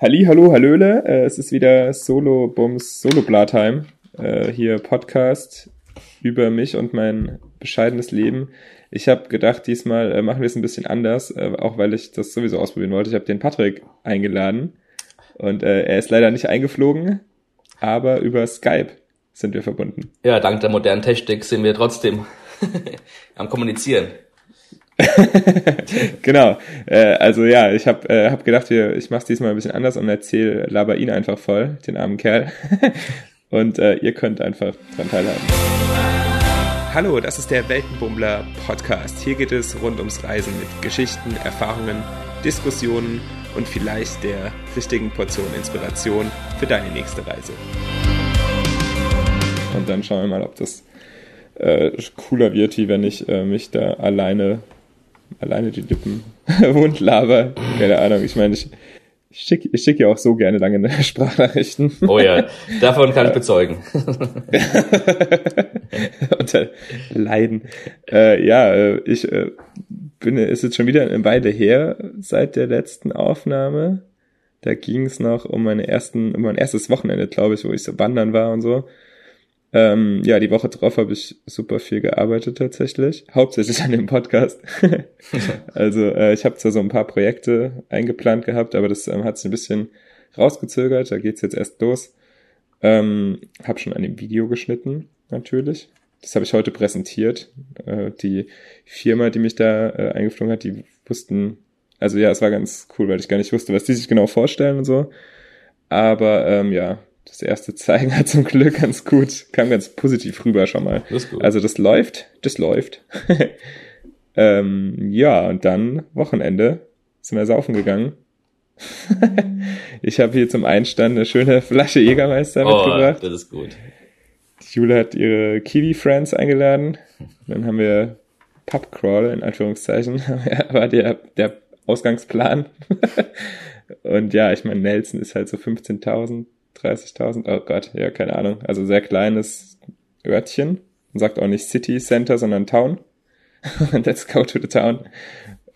Halli, hallo, hallöle. Äh, es ist wieder Solo Bums Solo Blatime. Äh, hier Podcast über mich und mein bescheidenes Leben. Ich habe gedacht, diesmal äh, machen wir es ein bisschen anders, äh, auch weil ich das sowieso ausprobieren wollte. Ich habe den Patrick eingeladen und äh, er ist leider nicht eingeflogen, aber über Skype sind wir verbunden. Ja, dank der modernen Technik sind wir trotzdem am Kommunizieren. genau. Äh, also ja, ich habe äh, hab gedacht, wir, ich mache diesmal ein bisschen anders und erzähle laber ihn einfach voll, den armen Kerl. und äh, ihr könnt einfach dran teilhaben. Hallo, das ist der Weltenbummler Podcast. Hier geht es rund ums Reisen mit Geschichten, Erfahrungen, Diskussionen und vielleicht der richtigen Portion Inspiration für deine nächste Reise. Und dann schauen wir mal, ob das äh, cooler wird, wie wenn ich äh, mich da alleine alleine die Lippen wund laber. Keine Ahnung, ich meine, ich, ich schicke ich schick ja auch so gerne lange Sprachnachrichten. Oh ja, davon kann ich bezeugen. Unter Leiden. Äh, ja, äh, ich äh, bin, ist jetzt schon wieder eine Weile her seit der letzten Aufnahme. Da ging es noch um meine ersten, um mein erstes Wochenende, glaube ich, wo ich so wandern war und so. Ähm, ja, die Woche drauf habe ich super viel gearbeitet tatsächlich, hauptsächlich an dem Podcast. also äh, ich habe zwar so ein paar Projekte eingeplant gehabt, aber das ähm, hat sich ein bisschen rausgezögert. Da geht's jetzt erst los. Ähm, habe schon an dem Video geschnitten natürlich. Das habe ich heute präsentiert. Äh, die Firma, die mich da äh, eingeflogen hat, die wussten, also ja, es war ganz cool, weil ich gar nicht wusste, was die sich genau vorstellen und so. Aber ähm, ja, das erste Zeigen hat zum Glück ganz gut, kam ganz positiv rüber schon mal. Das ist gut. Also das läuft, das läuft. ähm, ja, und dann Wochenende sind wir saufen gegangen. ich habe hier zum Einstand eine schöne Flasche Jägermeister oh, mitgebracht. Das ist gut. Jule hat ihre Kiwi-Friends eingeladen. Dann haben wir Pubcrawl in Anführungszeichen, war der, der Ausgangsplan. und ja, ich meine, Nelson ist halt so 15.000 30.000, oh Gott, ja, keine Ahnung. Also sehr kleines Örtchen. Man sagt auch nicht City Center, sondern Town. Let's go to the town.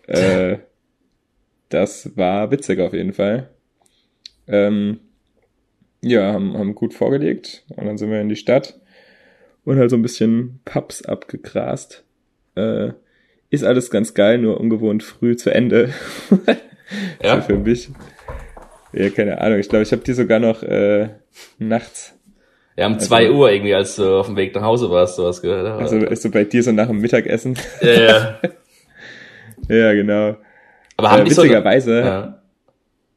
Äh, das war witzig auf jeden Fall. Ähm, ja, haben, haben gut vorgelegt und dann sind wir in die Stadt und halt so ein bisschen Pubs abgegrast. Äh, ist alles ganz geil, nur ungewohnt früh zu Ende. ja. für mich. Ja, keine Ahnung. Ich glaube, ich habe die sogar noch äh, nachts. Ja, um also, zwei Uhr irgendwie, als du auf dem Weg nach Hause warst, sowas gehört. Also ist so bei dir so nach dem Mittagessen. Ja, ja. ja, genau. Aber haben äh, die witzigerweise. So eine, ja.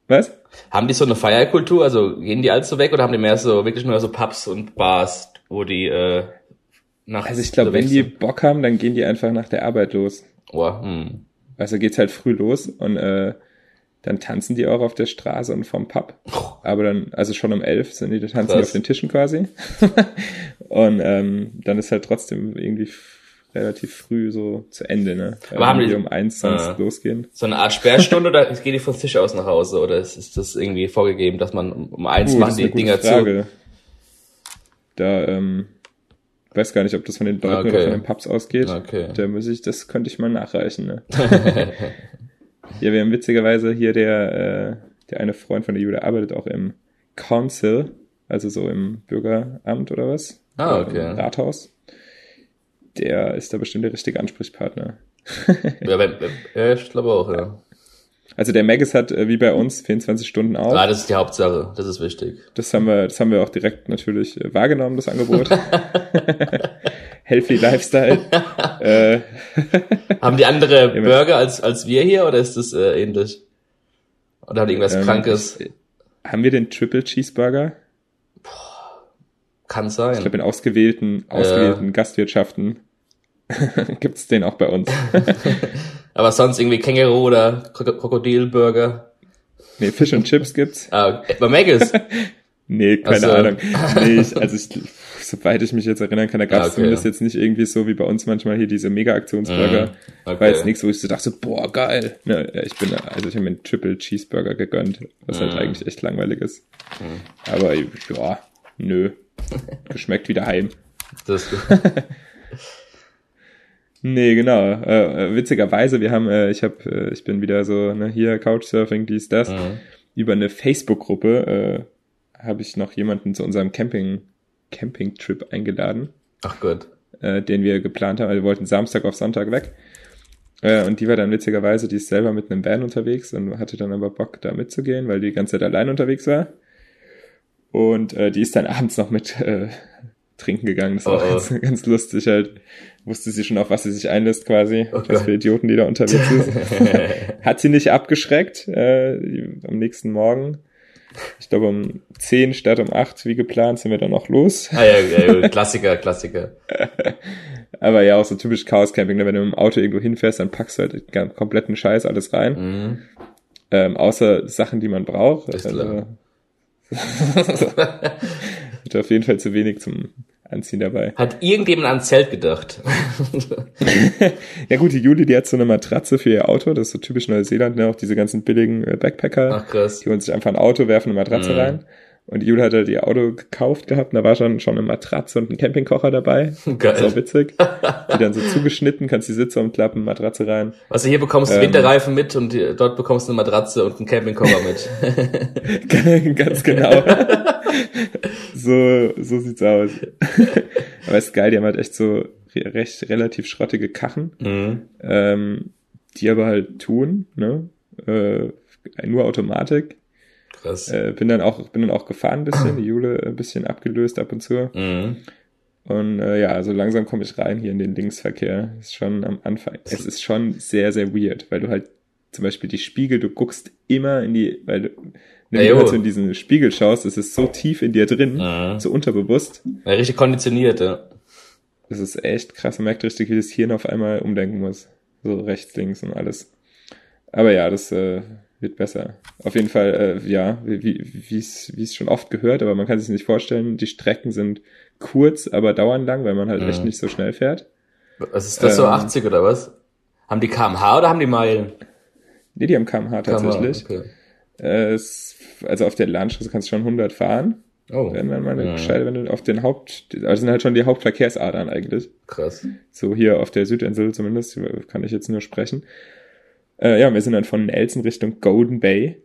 Was? Haben die so eine Feierkultur? Also gehen die allzu weg oder haben die mehr so wirklich nur so Pubs und Bars, wo die äh, nach Also ich glaube, wenn die Bock haben, dann gehen die einfach nach der Arbeit los. Oh, hm. Also geht's halt früh los und äh, dann tanzen die auch auf der Straße und vom Pub. Aber dann, also schon um elf sind die, tanzen die auf den Tischen quasi. und ähm, dann ist halt trotzdem irgendwie relativ früh so zu Ende, ne? Aber also haben die um eins sonst äh, losgehen. So eine Art Sperrstunde oder geht die vom Tisch aus nach Hause oder ist, ist das irgendwie vorgegeben, dass man um eins uh, machen die Dinger Frage. zu? Da ähm, weiß gar nicht, ob das von den Leuten okay. oder von den Pubs ausgeht. Okay. Da muss ich, das könnte ich mal nachreichen, ne? Ja, wir haben witzigerweise hier der, äh, der eine Freund von der Jude arbeitet auch im Council, also so im Bürgeramt oder was? Ah, okay. Im Rathaus. Der ist da bestimmt der richtige Ansprechpartner. ja, ja, ich glaube auch, ja. Also der Magus hat äh, wie bei uns 24 Stunden auf. Ah, das ist die Hauptsache, das ist wichtig. Das haben wir, das haben wir auch direkt natürlich äh, wahrgenommen, das Angebot. Healthy Lifestyle. äh, haben die andere Burger als, als wir hier oder ist das äh, ähnlich? Oder die irgendwas ähm, Krankes? Haben wir den Triple Cheeseburger? Kann sein. Ich glaube, in ausgewählten, ausgewählten äh. Gastwirtschaften gibt's den auch bei uns. Aber sonst irgendwie Känguru oder Krokodilburger. Nee, Fish und Chips gibt's. Ah, bei Maggis? nee, keine also. Ahnung. Nee, ich, also ich, soweit ich mich jetzt erinnern kann, da gab's ah, okay. zumindest jetzt nicht irgendwie so wie bei uns manchmal hier diese Mega-Aktionsburger. Mm, okay. War jetzt nichts, wo ich so dachte, boah, geil. Ja, ich bin, also ich habe mir einen Triple Cheeseburger gegönnt, was mm. halt eigentlich echt langweilig ist. Mm. Aber ja, nö. Geschmeckt wie daheim. Das ist gut. Nee, genau. Äh, witzigerweise, wir haben, äh, ich habe, äh, ich bin wieder so, ne, hier Couchsurfing, dies, das. Mhm. über eine Facebook-Gruppe äh, habe ich noch jemanden zu unserem Camping Camping-Trip eingeladen. Ach Gott. Äh, den wir geplant haben. Also wir wollten Samstag auf Sonntag weg. Äh, und die war dann witzigerweise, die ist selber mit einem Van unterwegs und hatte dann aber Bock, da mitzugehen, weil die die ganze Zeit allein unterwegs war. Und äh, die ist dann abends noch mit äh, trinken gegangen. Das war oh, ganz, ganz lustig halt. Wusste sie schon, auf was sie sich einlässt quasi. Oh was für Idioten, die da unterwegs sind. Hat sie nicht abgeschreckt. Äh, am nächsten Morgen ich glaube um 10 statt um 8, wie geplant, sind wir dann noch los. Ah ja, ja Klassiker, Klassiker. Aber ja, auch so typisch Chaos-Camping, ne? wenn du dem Auto irgendwo hinfährst, dann packst du halt den kompletten Scheiß alles rein. Mhm. Ähm, außer Sachen, die man braucht. Das also, wird auf jeden Fall zu wenig zum Anziehen dabei. Hat irgendjemand ans Zelt gedacht? ja gut, die Juli, die hat so eine Matratze für ihr Auto, das ist so typisch Neuseeland, ne? auch diese ganzen billigen äh, Backpacker. Ach krass. Die holen sich einfach ein Auto, werfen eine Matratze mhm. rein. Und Jule hat halt ihr Auto gekauft gehabt und da war schon, schon eine Matratze und ein Campingkocher dabei. Geil. Das auch witzig. Die dann so zugeschnitten, kannst die Sitze umklappen, Matratze rein. Also hier bekommst du ähm, Winterreifen mit und dort bekommst du eine Matratze und einen Campingkocher mit. Ganz genau. so, so sieht's aus. Aber ist geil, die haben halt echt so recht relativ schrottige Kachen, mhm. ähm, die aber halt tun, ne? Äh, nur Automatik. Krass. Äh, bin dann auch, bin dann auch gefahren ein bisschen, die Jule ein bisschen abgelöst ab und zu. Mhm. Und äh, ja, also langsam komme ich rein hier in den Linksverkehr. Ist schon am Anfang. Es ist schon sehr, sehr weird, weil du halt zum Beispiel die Spiegel, du guckst immer in die, weil du, wenn du halt so in diesen Spiegel schaust, es ist so tief in dir drin, mhm. so unterbewusst. Ja, richtig konditioniert, ja. Das ist echt krass. Man merkt richtig, wie das Hirn auf einmal umdenken muss. So rechts, links und alles. Aber ja, das äh, wird besser. Auf jeden Fall, äh, ja, wie es wie schon oft gehört, aber man kann sich nicht vorstellen, die Strecken sind kurz, aber dauern lang, weil man halt mhm. echt nicht so schnell fährt. Was ist das ähm, so 80 oder was? Haben die kmh oder haben die Meilen? Nee, die haben kmh tatsächlich. KMH, okay. äh, es, also auf der Landstraße kannst du schon 100 fahren. Oh. Wenn man mal ja. wenn du auf den Haupt, also sind halt schon die Hauptverkehrsadern eigentlich. Krass. So hier auf der Südinsel zumindest, kann ich jetzt nur sprechen. Äh, ja, wir sind dann von Nelson Richtung Golden Bay,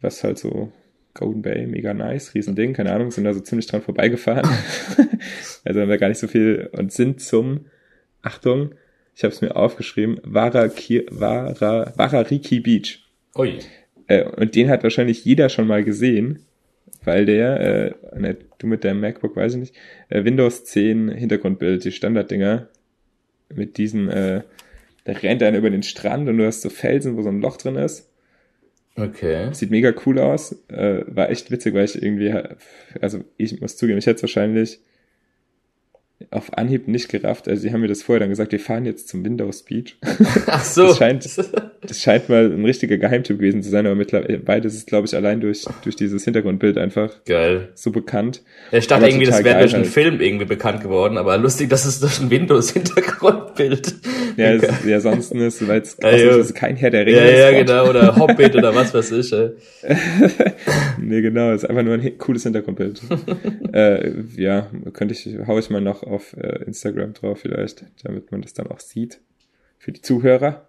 was halt so Golden Bay, mega nice, Riesending, keine Ahnung, sind da so ziemlich dran vorbeigefahren. also haben wir gar nicht so viel und sind zum, Achtung, ich habe es mir aufgeschrieben, Waraki, Wara, Warariki Beach. Ui. Äh, und den hat wahrscheinlich jeder schon mal gesehen, weil der, äh, ne, du mit deinem MacBook, weiß ich nicht, äh, Windows 10 Hintergrundbild, die Standarddinger, mit diesen äh, da rennt einer über den Strand und du hast so Felsen, wo so ein Loch drin ist. Okay. Sieht mega cool aus. Äh, war echt witzig, weil ich irgendwie, also ich muss zugeben, ich hätte es wahrscheinlich auf Anhieb nicht gerafft. Also sie haben mir das vorher dann gesagt, wir fahren jetzt zum Windows Beach. Ach so. Das scheint, das scheint mal ein richtiger Geheimtipp gewesen zu sein, aber mittlerweile beides ist, glaube ich, allein durch, durch dieses Hintergrundbild einfach geil. so bekannt. Ja, ich dachte aber irgendwie, das wäre durch einen halt. Film irgendwie bekannt geworden, aber lustig, dass es durch ein Windows-Hintergrundbild. Ja, es, ja, ansonsten ist, weil es ja, ist kein Herr der Ringe Ja, ja, genau, oder Hobbit oder was weiß ich. Ey. nee, genau, ist einfach nur ein cooles Hintergrundbild. äh, ja, könnte ich, hau ich mal noch auf äh, Instagram drauf vielleicht, damit man das dann auch sieht. Für die Zuhörer.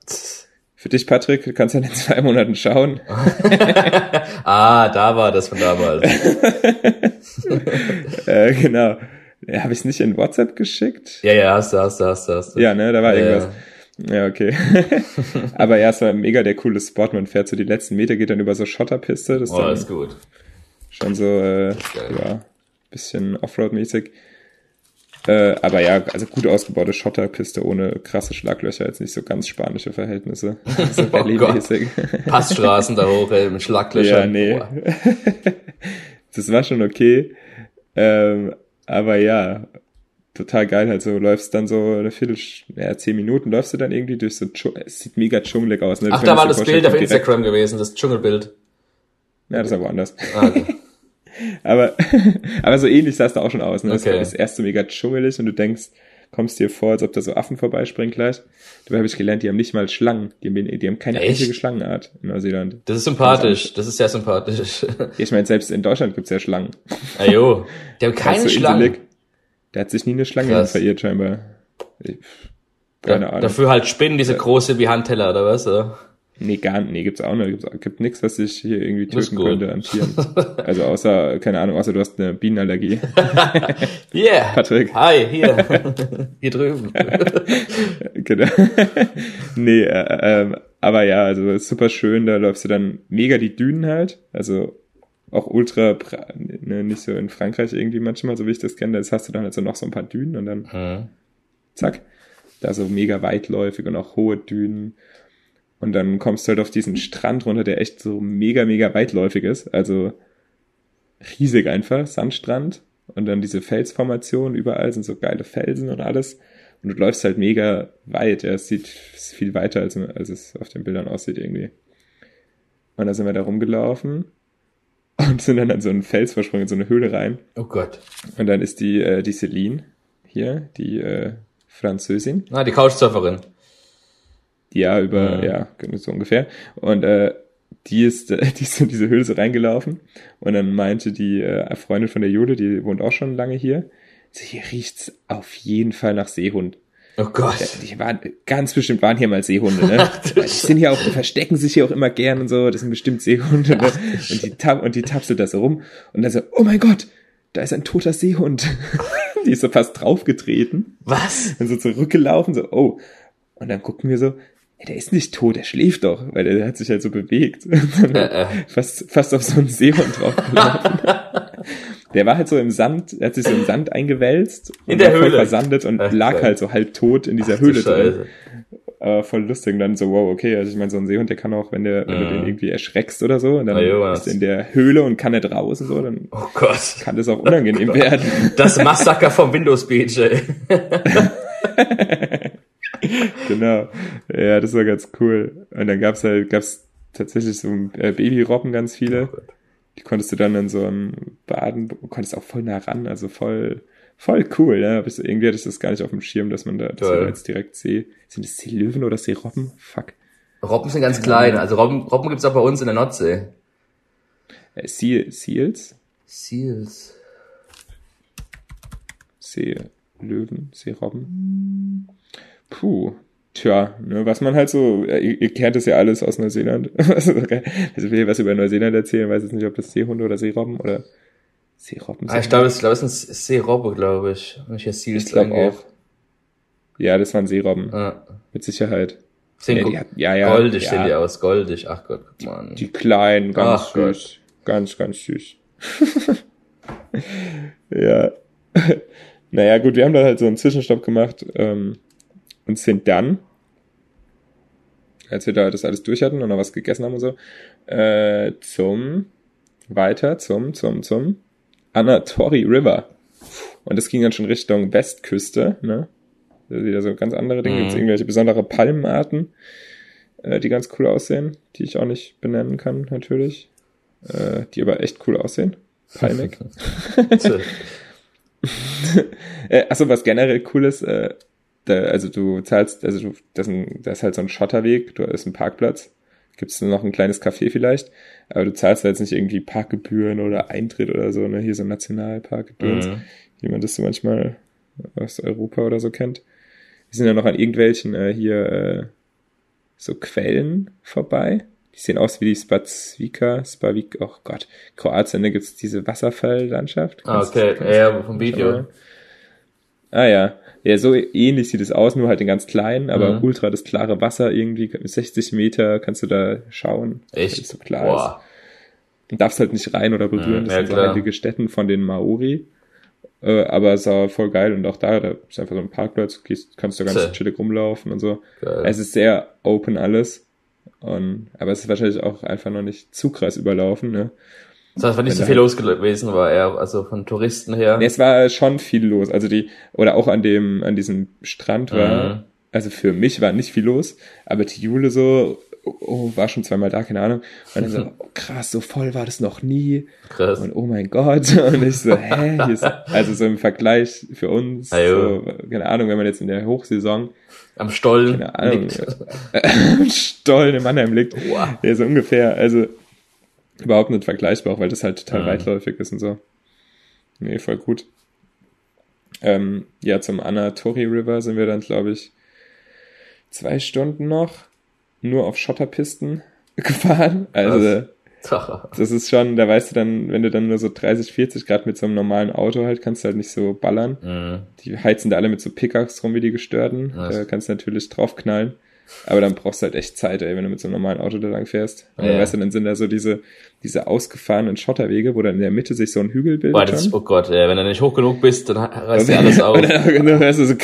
Für dich, Patrick, du kannst dann in zwei Monaten schauen. ah, da war das von damals. äh, genau. Ja, Habe ich es nicht in WhatsApp geschickt? Ja, ja, hast du, hast du, hast du. Hast du. Ja, ne, da war ja, irgendwas. Ja, ja okay. Aber ja, es war mega der coole Spot. Man fährt so die letzten Meter, geht dann über so Schotterpiste. Das oh, ist gut. Schon so, äh, ja, bisschen Offroad-mäßig. Äh, aber ja, also gut ausgebaute Schotterpiste ohne krasse Schlaglöcher, jetzt nicht so ganz spanische Verhältnisse. So oh Passstraßen da hoch, ey, mit Schlaglöchern. Ja, nee. das war schon okay. Ähm, aber ja, total geil halt so. Läufst dann so eine Viertel, ja, zehn Minuten läufst du dann irgendwie durch so, es sieht mega dschungelig aus. Ne? Ach, da war das Bild auf Instagram gewesen, das Dschungelbild. Ja, das ist aber anders. Ah, okay. aber, aber so ähnlich sah es da auch schon aus. Ne? Das okay. ist erst so mega dschungelig und du denkst, kommst dir vor, als ob da so Affen vorbeispringen gleich. Dabei habe ich gelernt, die haben nicht mal Schlangen. Die haben, die haben keine Echt? einzige Schlangenart in Neuseeland. Das ist sympathisch. Das, das ist sehr sympathisch. ich meine, selbst in Deutschland gibt's ja Schlangen. Ajo. Die haben keine Schlangen. Der hat sich nie eine Schlange verirrt, scheinbar. Keine ja, Ahnung. Dafür halt Spinnen, diese große wie Handteller, oder was? Oder? Nee, gar. Nee, gibt's auch nicht. Gibt's, gibt nichts, was sich hier irgendwie töten könnte an Tieren. Also außer, keine Ahnung, außer du hast eine Bienenallergie. Yeah. Patrick. Hi, hier. hier drüben. genau. nee, äh, ähm, aber ja, also super schön, da läufst du dann mega die Dünen halt. Also auch ultra, ne, nicht so in Frankreich irgendwie manchmal, so wie ich das kenne, das hast du dann halt so noch so ein paar Dünen und dann Mhm. zack, da so mega weitläufig und auch hohe Dünen. Und dann kommst du halt auf diesen Strand runter, der echt so mega, mega weitläufig ist. Also riesig einfach, Sandstrand. Und dann diese Felsformation, überall sind so geile Felsen und alles. Und du läufst halt mega weit. Ja, es sieht viel weiter, als, als es auf den Bildern aussieht irgendwie. Und da sind wir da rumgelaufen und sind dann an so einen Fels versprungen, in so eine Höhle rein. Oh Gott. Und dann ist die, äh, die Celine hier, die äh, Französin, Ah, die Couchsurferin. Die ja über, Mhm. ja, so ungefähr. Und äh, die ist, die ist in diese so reingelaufen und dann meinte die äh, Freundin von der Jule, die wohnt auch schon lange hier, so, hier riecht's auf jeden Fall nach Seehund. Oh Gott. Die waren, ganz bestimmt waren hier mal Seehunde, ne? die sind hier auch, die verstecken sich hier auch immer gern und so, das sind bestimmt Seehunde, ne? Und die, tap, und die tapselt da so rum und dann so, oh mein Gott, da ist ein toter Seehund. die ist so fast draufgetreten. Was? Dann so zurückgelaufen, so, oh. Und dann gucken wir so, ja, der ist nicht tot, der schläft doch, weil der hat sich halt so bewegt. Äh, äh. fast, fast auf so einen Seehund draufgelaufen. der war halt so im Sand, er hat sich so im Sand eingewälzt In und der war voll Höhle. versandet und Ach, lag halt so halb tot in dieser Ach du Höhle drin. Aber voll lustig. Und dann so, wow, okay, also ich meine, so ein Seehund, der kann auch, wenn, der, wenn du Mhm. den irgendwie erschreckst oder so, und dann Jonas. ist er in der Höhle und kann nicht raus und so, dann Oh Gott. kann das auch unangenehm werden. Das Massaker vom Windows Beach, ey. genau. Ja, das war ganz cool. Und dann gab's halt, gab's tatsächlich so äh, Babyrobben ganz viele. Oh. Die konntest du dann in so einem Baden, konntest auch voll nah ran, also voll, voll cool, ne? Aber irgendwie hatte ich das gar nicht auf dem Schirm, dass man da, dass man jetzt direkt See, sind es Seelöwen oder Seerobben? Fuck. Robben sind ganz klein. Also Robben, Robben gibt's auch bei uns in der Nordsee. Äh, Seal, Seals? Seals. Seelöwen, Seerobben. Puh. Tja, ne, was man halt so, ihr, ihr kennt es ja alles aus Neuseeland. also, also ich will was über Neuseeland erzählen, weiß jetzt nicht, ob das Seehunde oder Seerobben oder Seerobben Ah, ich glaube, es, ich glaube, es sind Seerobbe, glaube ich. Wenn ich Ich glaube auch. Ja, das waren Seerobben, Ah. mit Sicherheit. Ja, die hat- ja, ja, goldig ja. sehen die aus, goldig. Ach Gott, guck mal an. Die kleinen, ganz Ach Gott. süß. Ganz, ganz süß. ja. naja, gut, wir haben da halt so einen Zwischenstopp gemacht ähm, und sind dann, als wir da das alles durch hatten und noch was gegessen haben und so, äh, zum, weiter zum, zum, zum Anatori River. Und das ging dann schon Richtung Westküste, ne? Wieder so ganz andere Dinge. Mhm. Gibt es irgendwelche besondere Palmenarten, äh, die ganz cool aussehen, die ich auch nicht benennen kann, natürlich. Äh, die aber echt cool aussehen. Palmig. äh, achso, was generell cool ist, äh, da, also du zahlst, also du, das ist, ein, das ist halt so ein Schotterweg, du ist ein Parkplatz, gibt's noch ein kleines Café vielleicht, aber du zahlst da jetzt nicht irgendwie Parkgebühren oder Eintritt oder so, ne, hier so Nationalparkgebühren, Mhm. wie man das so manchmal aus Europa oder so kennt. Wir sind ja noch an irgendwelchen äh, hier äh, so Quellen vorbei. Die sehen aus wie die Spazvika, Spavik, oh Gott, Kroatien, da gibt's diese Wasserfalllandschaft. Ah, okay. Ja, vom Video. Ah ja. Ja, so ähnlich sieht es aus, nur halt in ganz klein, aber Mhm. ultra das klare Wasser irgendwie, 60 Meter kannst du da schauen. Echt? so klar ist. Boah. Du darfst halt nicht rein oder berühren, Mhm, das ja, sind so heilige Stätten von den Maori. Äh, aber es war voll geil und auch da, da ist einfach so ein Parkplatz, gehst, kannst du ganz Zäh. chillig rumlaufen und so. Geil. Es ist sehr open alles. Und, aber es ist wahrscheinlich auch einfach noch nicht zu krass überlaufen, ne? Das heißt, war nicht so viel los gewesen, war eher, also von Touristen her. Nee, es war schon viel los. Also die, oder auch an dem, an diesem Strand war, Mhm. also für mich war nicht viel los, aber die Jule so, oh, oh, war schon zweimal da, keine Ahnung. Und dann so, oh, krass, so voll war das noch nie. Krass. Und oh mein Gott. Und ich so, hä? Hier ist, also so im Vergleich für uns, so, keine Ahnung, wenn man jetzt in der Hochsaison, Am Stollen. keine Ahnung, liegt. Stollen im Mannheim liegt. Wow. Ja, so ungefähr. Also überhaupt nicht vergleichbar, auch weil das halt total Mhm. weitläufig ist und so. Nee, voll gut. Ähm, ja, zum Anatori River sind wir dann, glaube ich, zwei Stunden noch. nur auf Schotterpisten gefahren. Also das ist schon, da weißt du dann, wenn du dann nur so 30, 40 Grad mit so einem normalen Auto halt, kannst du halt nicht so ballern. Mhm. Die heizen da alle mit so Pickups rum wie die Gestörten. Was? Da kannst du natürlich draufknallen. Aber dann brauchst du halt echt Zeit, ey, wenn du mit so einem normalen Auto da lang fährst. Und ja. dann weißt du, dann sind da so diese, diese ausgefahrenen Schotterwege, wo dann in der Mitte sich so ein Hügel bildet. Boah, das, oh Gott, ey, wenn du nicht hoch genug bist, dann reißt dir alles auf. und, dann, dann hörst du so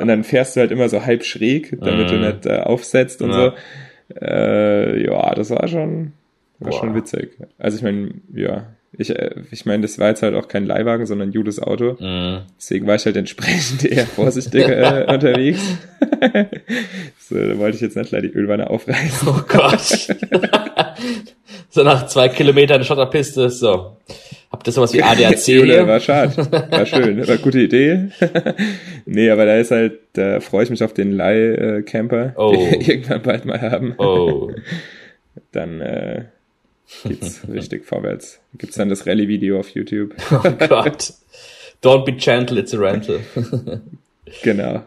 und dann fährst du halt immer so halb schräg, damit mhm. du nicht äh, aufsetzt und ja. so. Äh, ja, das war schon, war Boah. schon witzig. Also ich meine, ja, ich, äh, ich meine, das war jetzt halt auch kein Leihwagen, sondern Judes Auto. Mhm. Deswegen war ich halt entsprechend eher vorsichtig äh, unterwegs. so, da wollte ich jetzt nicht leider die Ölwanne aufreißen. Oh Gott. so nach zwei Kilometern Schotterpiste, so. Habt ihr sowas wie ADAC hier? war schade. War schön. War eine gute Idee. nee, aber da ist halt, da freue ich mich auf den Leih-Camper, oh. den wir irgendwann bald mal haben. Oh. Dann, äh, geht's richtig vorwärts. Gibt's dann das Rallye-Video auf YouTube. oh Gott. Don't be gentle, it's a rental. genau.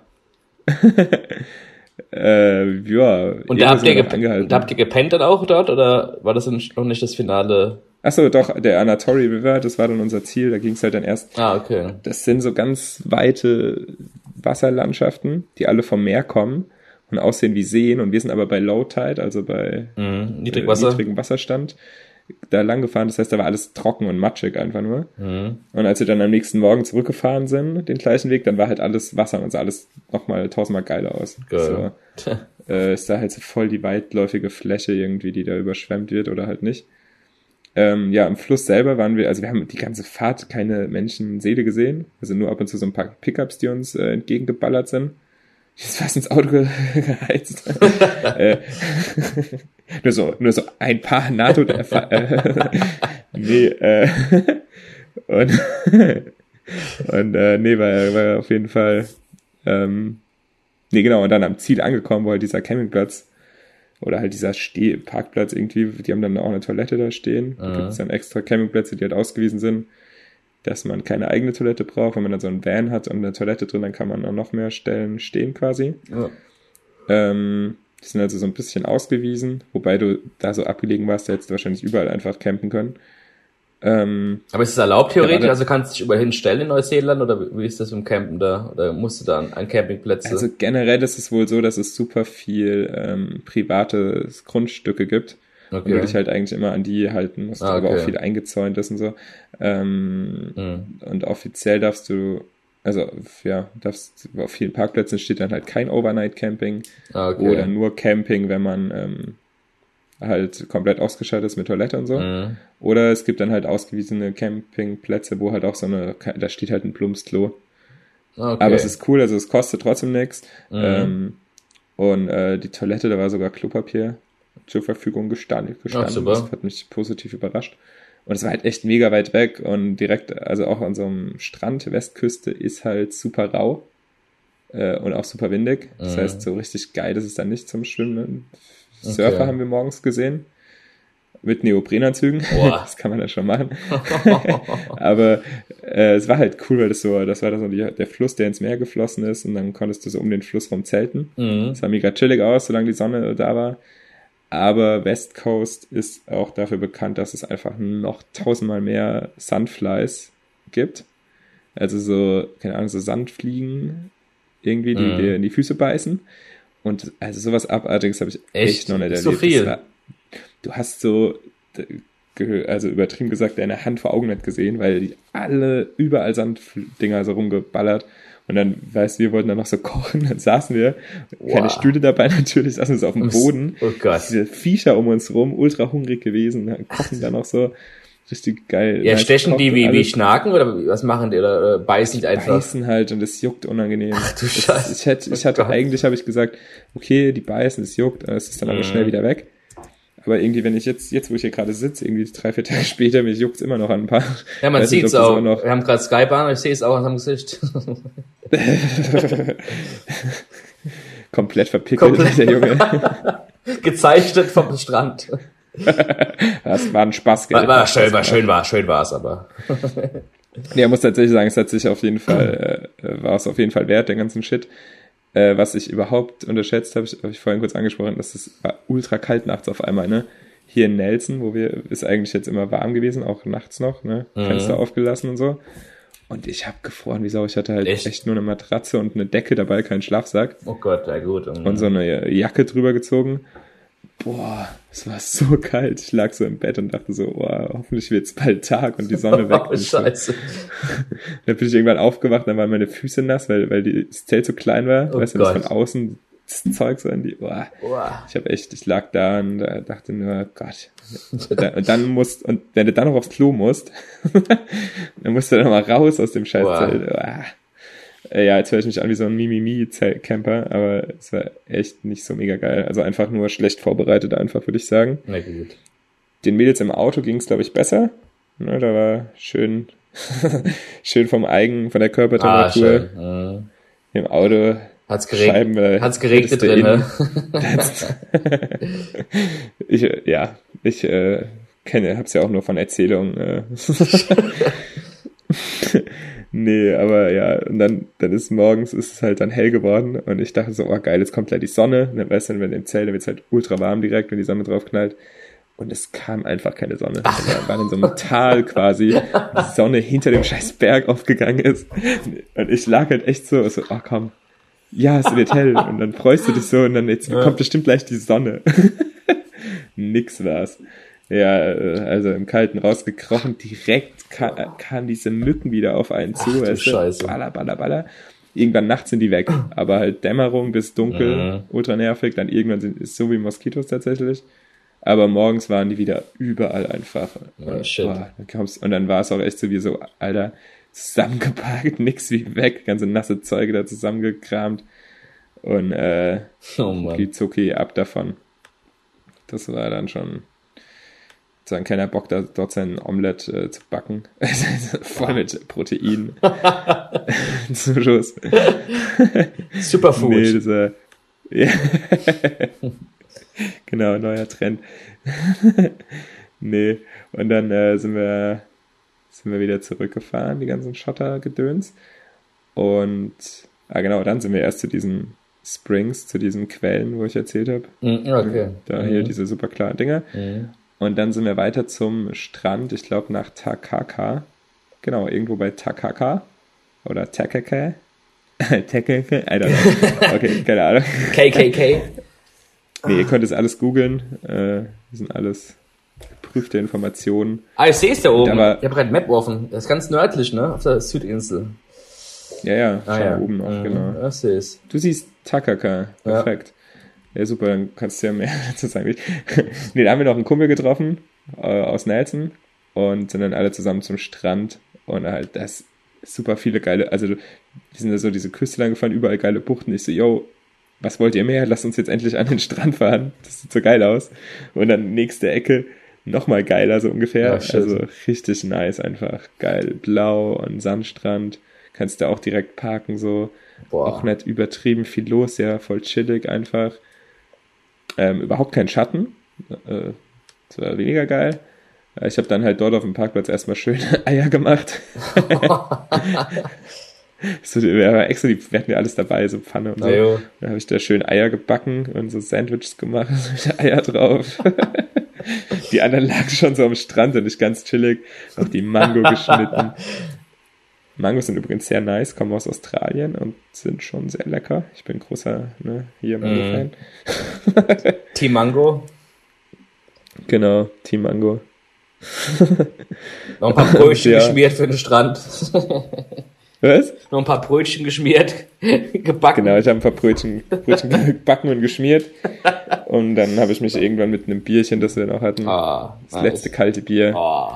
äh, ja. Und da habt, ihr da habt ihr gepennt dann auch dort oder war das noch nicht das Finale? Achso, doch, der Anatori River, das war dann unser Ziel, da ging es halt dann erst. Ah, okay. Das sind so ganz weite Wasserlandschaften, die alle vom Meer kommen und aussehen wie Seen und wir sind aber bei Low Tide, also bei mhm, Niedrigwasser. äh, niedrigem Wasserstand da lang gefahren. Das heißt, da war alles trocken und matschig einfach nur. Mhm. Und als wir dann am nächsten Morgen zurückgefahren sind, den gleichen Weg, dann war halt alles Wasser und sah alles nochmal tausendmal geiler aus. Geil. So, äh, ist da halt so voll die weitläufige Fläche irgendwie, die da überschwemmt wird oder halt nicht. Ähm, ja, am Fluss selber waren wir, also wir haben die ganze Fahrt keine Menschenseele gesehen. Also nur ab und zu so ein paar Pickups, die uns äh, entgegengeballert sind ist fast ins Auto geheizt. äh, nur so, nur so ein paar NATO äh, nee, äh, und, und äh, nee, war, war auf jeden Fall ähm, nee, genau, und dann am Ziel angekommen, wo halt dieser Campingplatz oder halt dieser Steh Parkplatz irgendwie, die haben dann auch eine Toilette da stehen. Da gibt es dann extra Campingplätze, die halt ausgewiesen sind dass man keine eigene Toilette braucht. Wenn man dann so ein Van hat und eine Toilette drin, dann kann man auch noch mehr Stellen stehen quasi. Ja. Ähm, die sind also so ein bisschen ausgewiesen, wobei du da so abgelegen warst, da hättest du wahrscheinlich überall einfach campen können. Ähm, Aber ist es erlaubt theoretisch? Ja, also kannst du dich überall hinstellen in Neuseeland oder wie ist das im Campen da? Oder musst du da an, an Campingplätze? Also generell ist es wohl so, dass es super viel ähm, private Grundstücke gibt Okay. Und du dich halt eigentlich immer an die halten musst, ah, okay. aber auch viel eingezäunt ist und so. Ähm, mhm. Und offiziell darfst du, also ja, darfst auf vielen Parkplätzen steht dann halt kein Overnight Camping ah, okay. oder nur Camping, wenn man ähm, halt komplett ausgestattet ist mit Toilette und so. Mhm. Oder es gibt dann halt ausgewiesene Campingplätze, wo halt auch so eine, da steht halt ein Plumpsklo. Okay. Aber es ist cool, also es kostet trotzdem nichts. Mhm. Ähm, und äh, die Toilette, da war sogar Klopapier zur Verfügung gestanden. gestanden. Ach, das hat mich positiv überrascht. Und es war halt echt mega weit weg und direkt, also auch an so einem Strand, Westküste, ist halt super rau äh, und auch super windig. Das mhm. heißt, so richtig geil ist es dann nicht zum Schwimmen. Surfer okay. haben wir morgens gesehen. Mit Neoprenanzügen. Boah. Das kann man ja schon machen. Aber äh, es war halt cool, weil das so, das war so die, der Fluss, der ins Meer geflossen ist und dann konntest du so um den Fluss rum zelten. Mhm. sah mega chillig aus, solange die Sonne da war. Aber West Coast ist auch dafür bekannt, dass es einfach noch tausendmal mehr Sandflies gibt. Also so, keine Ahnung, so Sandfliegen irgendwie, die mhm. dir in die Füße beißen. Und also sowas Abartiges habe ich echt, echt noch nicht erlebt. So viel. War, du hast so, also übertrieben gesagt, deine Hand vor Augen nicht gesehen, weil die alle überall Sanddinger so rumgeballert. Und dann, weißt du, wir wollten dann noch so kochen, dann saßen wir, wow. keine Stühle dabei natürlich, saßen wir so auf dem Boden. Oh Gott. Diese Viecher um uns rum, ultra hungrig gewesen, dann kochen dann noch so richtig geil. Ja, stechen die wie, wie Schnaken oder was machen die oder, oder beißen die einfach? Beißen halt und es juckt unangenehm. Ach du Scheiße. Ich, hätte, ich hatte, oh eigentlich habe ich gesagt, okay, die beißen, es juckt, es ist dann aber mhm. schnell wieder weg. Aber irgendwie, wenn ich jetzt, jetzt wo ich hier gerade sitze, irgendwie drei, vier Tage später, mich juckt's immer noch an ein paar. Ja, man sieht's nicht, auch. Wir haben gerade Skype an, ich sehe es auch an seinem Gesicht. Komplett verpickelt, Komplett. der Junge. Gezeichnet vom Strand. das war ein Spaß. War, war schön, war schön, war schön war es, aber. ja, muss tatsächlich sagen, es hat sich auf jeden Fall, äh, war es auf jeden Fall wert, den ganzen Shit. Äh, was ich überhaupt unterschätzt habe, habe ich vorhin kurz angesprochen, dass es war ultra kalt nachts auf einmal, ne? Hier in Nelson, wo wir, ist eigentlich jetzt immer warm gewesen, auch nachts noch, ne? Mhm. Fenster aufgelassen und so. Und ich habe gefroren wie Sau. Ich hatte halt echt? echt? nur eine Matratze und eine Decke dabei, keinen Schlafsack. Oh Gott, ja gut. Und, und so eine Jacke drüber gezogen. Boah, es war so kalt. Ich lag so im Bett und dachte so, boah, hoffentlich wird's bald Tag und die Sonne weg. oh, scheiße. dann bin ich irgendwann aufgewacht, dann waren meine Füße nass, weil, weil die, das Zelt so klein war. Oh weißt du, das von außen das Zeug so in die, boah. boah. Ich habe echt, ich lag da und dachte nur, Gott. Und dann, und dann musst, und wenn du dann noch aufs Klo musst, dann musst du dann mal raus aus dem Scheißzelt. Boah. Äh, ja, jetzt höre ich mich an wie so ein Mimimi-Camper, aber es war echt nicht so mega geil. Also einfach nur schlecht vorbereitet, einfach, würde ich sagen. Na gut. Den Mädels im Auto ging es, glaube ich, besser. Ne, da war schön, schön vom Eigen, von der Körpertemperatur. Ah, Im Auto Hat's geregnet, äh, hat's geregnet drin, ne? ich, ja, ich äh, kenne, hab's ja auch nur von Erzählungen. Äh. nee, aber ja, und dann, dann ist morgens ist es halt dann hell geworden und ich dachte so, oh geil, jetzt kommt gleich die Sonne. Und dann weißt du, wenn im Zelt, dann wird's halt ultra warm direkt, wenn die Sonne drauf knallt. Und es kam einfach keine Sonne. Wir waren in so einem Tal quasi, die Sonne hinter dem scheiß Berg aufgegangen ist. Und ich lag halt echt so, so, oh komm, ja, es wird hell. Und dann freust du dich so und dann jetzt ja. kommt bestimmt gleich die Sonne. Nix war's. Ja, äh, also im Kalten rausgekrochen, direkt kam, kamen diese Mücken wieder auf einen zu. Ach, du? Scheiße. Baller, baller, baller. Irgendwann nachts sind die weg. Aber halt Dämmerung bis dunkel, mhm. ultra nervig. Dann irgendwann sind es so wie Moskitos tatsächlich. Aber morgens waren die wieder überall einfach. Oh, shit. Boah, dann und dann war es auch echt so wie so, Alter, zusammengepackt, nix wie weg, ganze nasse Zeuge da zusammengekramt und äh, oh Zucki ab davon. Das war dann schon sein keiner Bock, da, dort sein Omelett äh, zu backen. Voll mit Protein. Zuschuss. Superfood. Nee, das, äh, ja. genau, neuer Trend. nee, und dann äh, sind wir sind wir wieder zurückgefahren, die ganzen Schottergedöns. Und, ah genau, dann sind wir erst zu diesen Springs, zu diesen Quellen, wo ich erzählt habe. Mm, okay. Da hier mhm. diese super klaren Dinger. Mhm. Und dann sind wir weiter zum Strand, ich glaube nach Takaka. Genau, irgendwo bei Takaka. Oder Takaka. Takaka? I don't know. Okay, keine Ahnung. KKK. nee, ihr könnt es alles googeln. Äh, wir sind alles geprüfte Informationen. Ah, ich sehe es da oben. Aber, ich habe gerade Map offen. Das ist ganz nördlich, ne? Auf der Südinsel. Ja, ja, ah, ja. oben noch, mhm. genau. Ich sehe es. Du siehst Takaka. Perfekt. Ja. Ja. super, dann kannst du ja mehr dazu sagen. nee, da haben wir noch einen Kumpel getroffen äh, aus Nelson und sind dann alle zusammen zum Strand und halt das super viele geile, also die sind da so diese Küste lang gefahren, überall geile Buchten. Ich so, yo, was wollt ihr mehr? Lasst uns jetzt endlich an den Strand fahren. Das sieht so geil aus. Und dann nächste Ecke nochmal geiler so ungefähr. Ja, also richtig nice einfach. Geil. Blau und Sandstrand. Kannst du auch direkt parken so. Boah. Auch nicht übertrieben viel los, ja, voll chillig einfach. Ähm, überhaupt kein Schatten. Äh, das war weniger geil. Ich habe dann halt dort auf dem Parkplatz erstmal schöne Eier gemacht. so, wir, haben extra die, wir hatten ja alles dabei, so Pfanne und so. Ja, dann habe ich da schön Eier gebacken und so Sandwiches gemacht, mit Eier drauf. Die anderen lagen schon so am Strand und ich ganz chillig. Noch die Mango geschnitten. Mangos sind übrigens sehr nice, kommen aus Australien und sind schon sehr lecker. Ich bin großer ne, hier Mango-Fan. Mm. Team Mango. Genau, Team Mango. Noch ein paar Brötchen ja. geschmiert für den Strand. Was? Noch ein paar Brötchen geschmiert, gebacken. Genau, ich habe ein paar Brötchen, Brötchen gebacken und geschmiert. Und dann habe ich mich irgendwann mit einem Bierchen, das wir noch hatten, oh, das nice. letzte kalte Bier, oh.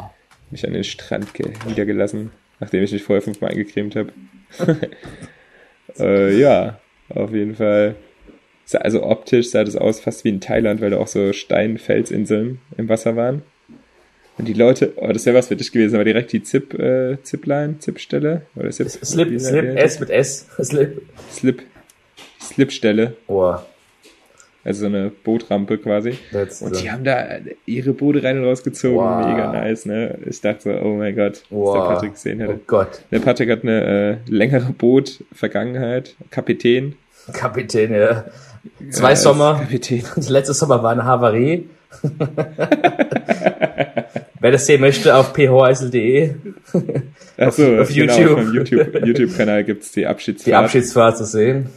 mich an den Strand niedergelassen, nachdem ich mich vorher fünfmal eingecremt habe. äh, ja, auf jeden Fall. Also optisch sah das aus fast wie in Thailand, weil da auch so Steinfelsinseln im Wasser waren. Und die Leute, oh, das wäre was für dich gewesen, aber direkt die Zip, äh, Zipline, Zipstelle, oder Zip, Slip, Slip, S mit S, Slip. Slip, Slipstelle. Oh. Also so eine Bootrampe quasi. That's und die haben da ihre Boote rein und rausgezogen. Wow. Mega nice, ne? Ich dachte so, oh mein Gott, wow. was der Patrick gesehen hätte. Oh Gott. Der Patrick hat eine äh, längere Boot-Vergangenheit, Kapitän. Kapitän, ja. Zwei ja, Sommer. Kapitän. Das letzte Sommer war eine Havarie. Wer das sehen möchte, auf phheisel.de. Achso, auf, auf genau, YouTube. Auf YouTube, YouTube-Kanal gibt's die Abschiedsfahrt. Die Abschiedsfahrt zu sehen.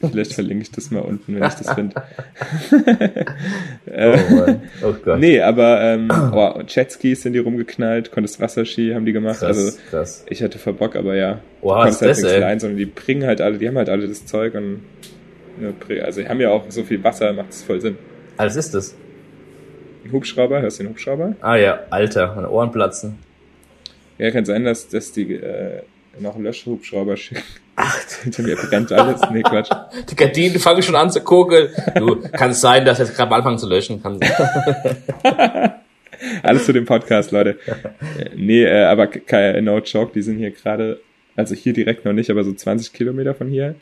Vielleicht verlinke ich das mal unten, wenn ich das finde. oh, oh Gott. Nee, aber ähm, oh, Jetskis sind die rumgeknallt, konntest Wasserski haben die gemacht. Krass, also krass. ich hatte voll Bock, aber ja. Wow, konntest halt nichts lernen, sondern die bringen halt alle, die haben halt alle das Zeug und also die haben ja auch so viel Wasser, macht es voll Sinn. Alles ist das. Ein Hubschrauber, hörst du den Hubschrauber? Ah ja, Alter, meine Ohren platzen. Ja, kann sein, dass, dass die äh, noch einen Löschhubschrauber schicken. Ach, hinter mir brennt alles. Nee, Quatsch. Die Gardinen fangen schon an zu kugeln. Du, kann es sein, dass jetzt gerade mal anfangen zu löschen kann. alles zu dem Podcast, Leute. Nee, äh, aber no joke, die sind hier gerade, also hier direkt noch nicht, aber so 20 Kilometer von hier,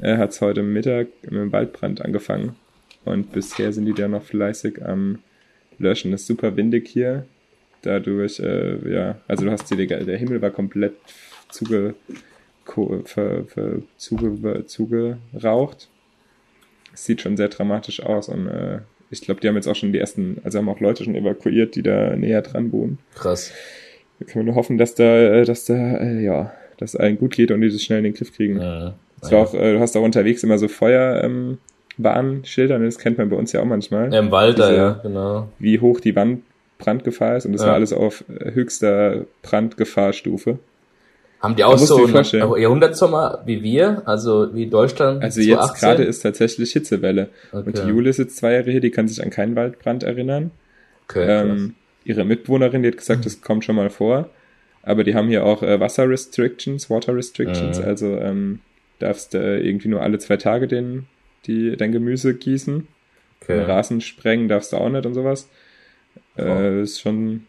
äh, hat es heute Mittag mit dem Waldbrand angefangen. Und bisher sind die da noch fleißig am Löschen. Das ist super windig hier. Dadurch, äh, ja, also du hast die, der Himmel war komplett zuge, ver, ver, zuge, zugeraucht. Sieht schon sehr dramatisch aus und äh, ich glaube, die haben jetzt auch schon die ersten, also haben auch Leute schon evakuiert, die da näher dran wohnen. Krass. Da können wir nur hoffen, dass da, äh, dass da, äh, ja, dass allen gut geht und die das schnell in den Griff kriegen. Ja, ja. Auch, äh, du hast auch unterwegs immer so Feuer, ähm, Warnschilder, das kennt man bei uns ja auch manchmal. Ja, Im Wald, Diese, ja, genau. Wie hoch die Wand Brandgefahr ist und das ja. war alles auf höchster Brandgefahrstufe. Haben die auch so einen Jahrhundertsommer wie wir, also wie Deutschland? Also jetzt gerade ist tatsächlich Hitzewelle. Okay. Und die Jule ist jetzt zwei Jahre hier, die kann sich an keinen Waldbrand erinnern. Okay, ähm, ihre Mitbewohnerin, die hat gesagt, das kommt schon mal vor. Aber die haben hier auch äh, Wasser Restrictions, Water Restrictions. Mhm. Also ähm, darfst äh, irgendwie nur alle zwei Tage den, die, dein Gemüse gießen. Okay. Den Rasen sprengen darfst du auch nicht und sowas. Oh. Äh, ist schon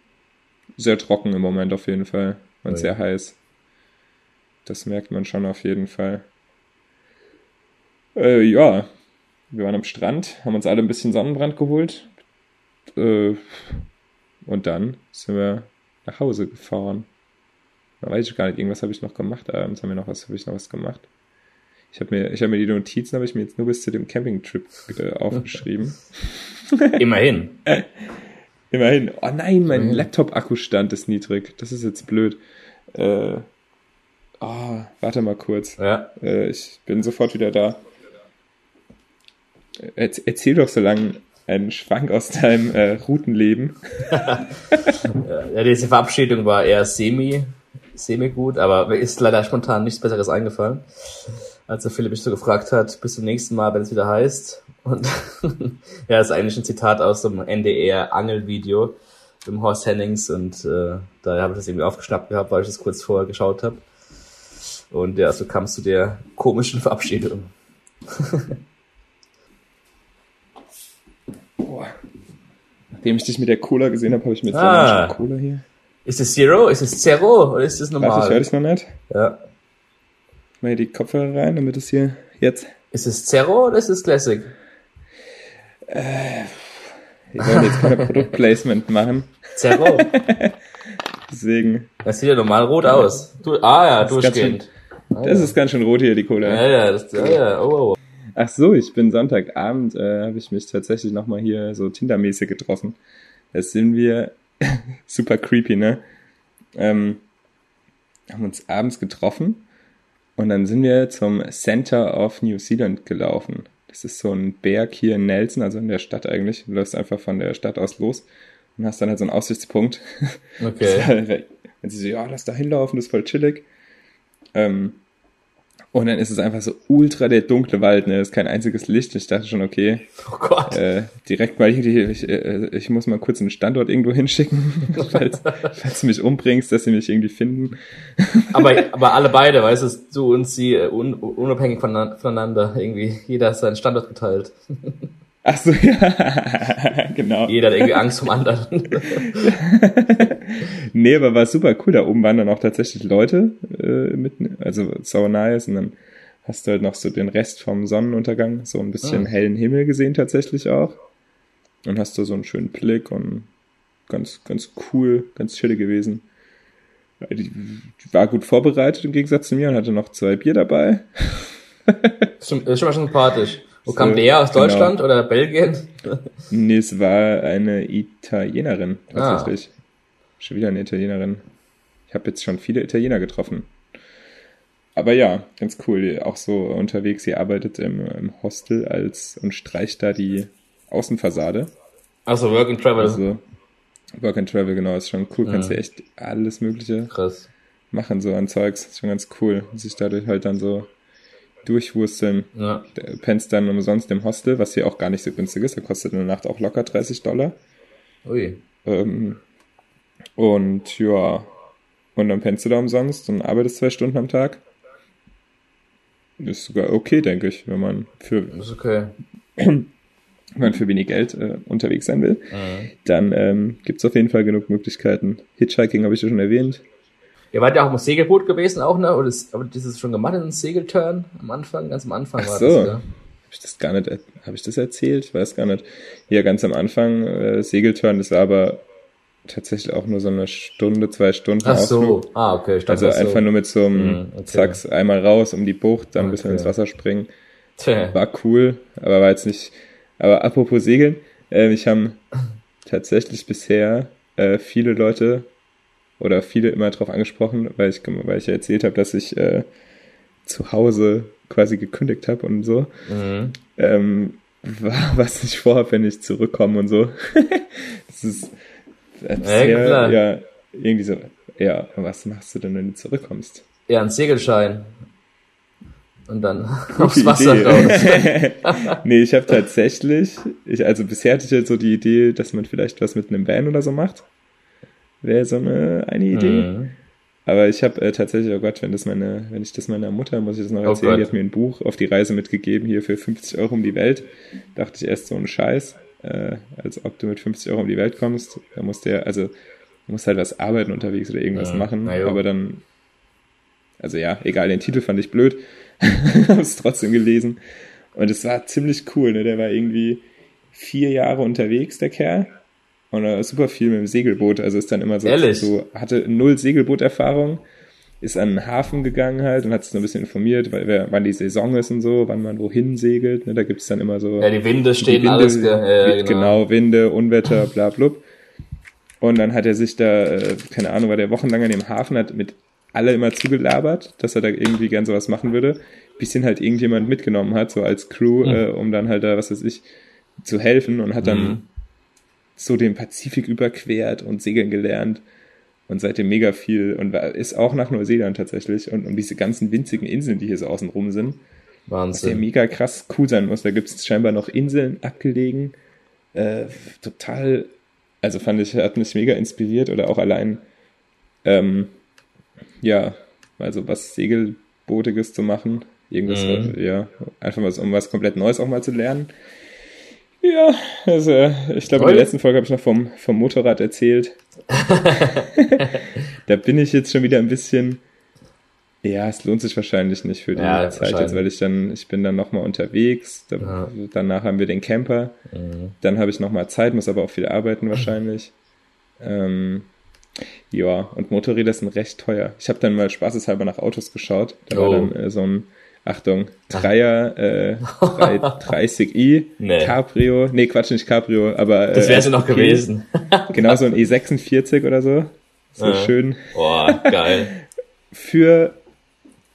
sehr trocken im Moment auf jeden Fall und okay. sehr heiß. Das merkt man schon auf jeden Fall. Äh, ja, wir waren am Strand, haben uns alle ein bisschen Sonnenbrand geholt. Äh, und dann sind wir nach Hause gefahren. Da weiß ich gar nicht, irgendwas habe ich noch gemacht. Abends haben wir noch was, habe ich noch was gemacht. Ich habe mir, ich habe mir die Notizen habe ich mir jetzt nur bis zu dem Campingtrip äh, aufgeschrieben. Immerhin. Immerhin. Oh nein, mein Laptop-Akkustand ist niedrig. Das ist jetzt blöd. Äh, Oh, warte mal kurz. Ja. Äh, ich bin sofort wieder da. Erzähl doch so lange einen Schwank aus deinem äh, Routenleben. ja, diese Verabschiedung war eher semi, semi gut, aber mir ist leider spontan nichts Besseres eingefallen. Als der Philipp mich so gefragt hat, bis zum nächsten Mal, wenn es wieder heißt. Und ja, das ist eigentlich ein Zitat aus dem NDR Angelvideo mit Horst Hennings und äh, da habe ich das irgendwie aufgeschnappt gehabt, weil ich das kurz vorher geschaut habe. Und ja, so kam es zu der komischen Verabschiedung. Boah. Nachdem ich dich mit der Cola gesehen habe, habe ich mir jetzt ah. eine Cola hier. Ist es Zero? Ist es Zero oder ist es normal? Warte, ich höre dich noch nicht. Ja. Ich mache hier die Kopfhörer rein, damit es hier jetzt. Ist es Zero oder ist es Classic? Äh, wir wollen jetzt keine Produktplacement machen. Zero. Deswegen. Das sieht ja normal rot aus. Du, ah ja, durchgehend. Das ist ganz schön rot hier, die Cola. Ja, ja, das, ja, ja. Oh, oh, oh. Ach so, ich bin Sonntagabend, äh, habe ich mich tatsächlich nochmal hier so Tinder-mäßig getroffen. Jetzt sind wir super creepy, ne? Ähm, haben uns abends getroffen und dann sind wir zum Center of New Zealand gelaufen. Das ist so ein Berg hier in Nelson, also in der Stadt eigentlich. Du läufst einfach von der Stadt aus los und hast dann halt so einen Aussichtspunkt. Okay. Wenn sie so, ja, lass da hinlaufen, das ist voll chillig. Ähm, und dann ist es einfach so ultra der dunkle Wald, ne? Das ist kein einziges Licht. Ich dachte schon, okay. Oh Gott. Äh, direkt mal irgendwie, ich, äh, ich muss mal kurz einen Standort irgendwo hinschicken, falls, falls du mich umbringst, dass sie mich irgendwie finden. aber, aber alle beide, weißt du, du und sie uh, un, unabhängig voneinander, irgendwie, jeder hat seinen Standort geteilt. Ach so, ja, genau. Jeder hat irgendwie Angst vom anderen. nee, aber war super cool. Da oben waren dann auch tatsächlich Leute äh, mit, also so nice. Und dann hast du halt noch so den Rest vom Sonnenuntergang, so ein bisschen ah. hellen Himmel gesehen tatsächlich auch. Und hast du so einen schönen Blick und ganz, ganz cool, ganz chill gewesen. Die, die war gut vorbereitet im Gegensatz zu mir und hatte noch zwei Bier dabei. Schon, ist schon mal sympathisch. Wo so, kam der? Aus genau. Deutschland genau. oder Belgien? nee, es war eine Italienerin, tatsächlich. Ah. Schon wieder eine Italienerin. Ich habe jetzt schon viele Italiener getroffen. Aber ja, ganz cool. Auch so unterwegs. Sie arbeitet im, im Hostel als und streicht da die Außenfassade. Also Work and Travel. Also Work and Travel, genau, ist schon cool. Mhm. Kannst du echt alles Mögliche Krass. machen, so an Zeugs. Ist schon ganz cool. Sich dadurch halt dann so durchwursteln. Ja. Pennst dann umsonst im Hostel, was hier auch gar nicht so günstig ist. Da kostet eine Nacht auch locker 30 Dollar. Ui. Ähm, und ja, und dann pennst du da umsonst und arbeitest zwei Stunden am Tag. Ist sogar okay, denke ich, wenn man für. Okay. wenn man für wenig Geld äh, unterwegs sein will, mhm. dann ähm, gibt es auf jeden Fall genug Möglichkeiten. Hitchhiking habe ich ja schon erwähnt. Ihr wart ja auch im Segelboot gewesen, auch, ne? Oder ist, aber dieses schon gemacht, einen Segelturn am Anfang, ganz am Anfang Ach war so. das, ja. Habe ich das gar nicht, habe ich das erzählt? Ich weiß gar nicht. Hier ganz am Anfang, äh, Segelturn, das war aber tatsächlich auch nur so eine Stunde, zwei Stunden Ach Ausflug. so, ah, okay. Ich also einfach so. nur mit so einem mm, okay. Zacks einmal raus um die Bucht, dann okay. ein bisschen ins Wasser springen. Tja. War cool, aber war jetzt nicht. Aber apropos Segeln, äh, ich haben tatsächlich bisher äh, viele Leute oder viele immer darauf angesprochen, weil ich, weil ich ja erzählt habe, dass ich äh, zu Hause quasi gekündigt habe und so. Mhm. Ähm, was ich vorhabe, wenn ich zurückkomme und so. das ist sehr, ja, ja, irgendwie so, ja, was machst du denn, wenn du zurückkommst? Ja, ein Segelschein. Und dann aufs Wasser Idee. raus. nee, ich habe tatsächlich, ich, also bisher hatte ich halt so die Idee, dass man vielleicht was mit einem Van oder so macht. Wäre so eine, eine Idee. Mhm. Aber ich habe äh, tatsächlich, oh Gott, wenn das meine, wenn ich das meiner Mutter, muss ich das noch oh erzählen, oh die hat mir ein Buch auf die Reise mitgegeben, hier für 50 Euro um die Welt. Dachte ich erst so ein Scheiß äh, als ob du mit 50 Euro um die Welt kommst. Da musst du ja, also musst halt was arbeiten unterwegs oder irgendwas ja, machen. Aber dann, also ja, egal, den Titel fand ich blöd. habe es trotzdem gelesen. Und es war ziemlich cool, ne? Der war irgendwie vier Jahre unterwegs, der Kerl. Und er super viel mit dem Segelboot. Also ist dann immer so, Ehrlich? so hatte null Segelbooterfahrung ist an den Hafen gegangen halt und hat sich so ein bisschen informiert, weil, wann die Saison ist und so, wann man wohin segelt. Ne? Da gibt's dann immer so. Ja, die Winde stehen die Winde, alles. Ja, genau. genau, Winde, Unwetter, bla blub. Und dann hat er sich da, äh, keine Ahnung, war der wochenlang an dem Hafen, hat mit alle immer zugelabert, dass er da irgendwie gern sowas machen würde. Bis ihn halt irgendjemand mitgenommen hat, so als Crew, mhm. äh, um dann halt da, was weiß ich, zu helfen und hat dann mhm. So den Pazifik überquert und segeln gelernt und seitdem mega viel und ist auch nach Neuseeland tatsächlich und um diese ganzen winzigen Inseln, die hier so außen rum sind. Wahnsinn. Was ja mega krass cool sein muss. Da gibt es scheinbar noch Inseln abgelegen. Äh, total, also fand ich, hat mich mega inspiriert oder auch allein, ähm, ja, also was Segelbootiges zu machen. Irgendwas, mhm. ja, einfach was, um was komplett Neues auch mal zu lernen. Ja, also ich glaube, in der letzten Folge habe ich noch vom, vom Motorrad erzählt. da bin ich jetzt schon wieder ein bisschen. Ja, es lohnt sich wahrscheinlich nicht für die ja, Zeit jetzt, weil ich dann, ich bin dann nochmal unterwegs. Da, ja. Danach haben wir den Camper. Mhm. Dann habe ich nochmal Zeit, muss aber auch viel arbeiten wahrscheinlich. Ähm, ja, und Motorräder sind recht teuer. Ich habe dann mal spaßeshalber nach Autos geschaut. Da oh. war dann äh, so ein Achtung, Dreier, äh, 30i, nee. Cabrio, nee, Quatsch, nicht Cabrio, aber. Äh, das wäre noch gewesen. genau so ein E46 oder so. So äh. schön. Boah, geil. Für,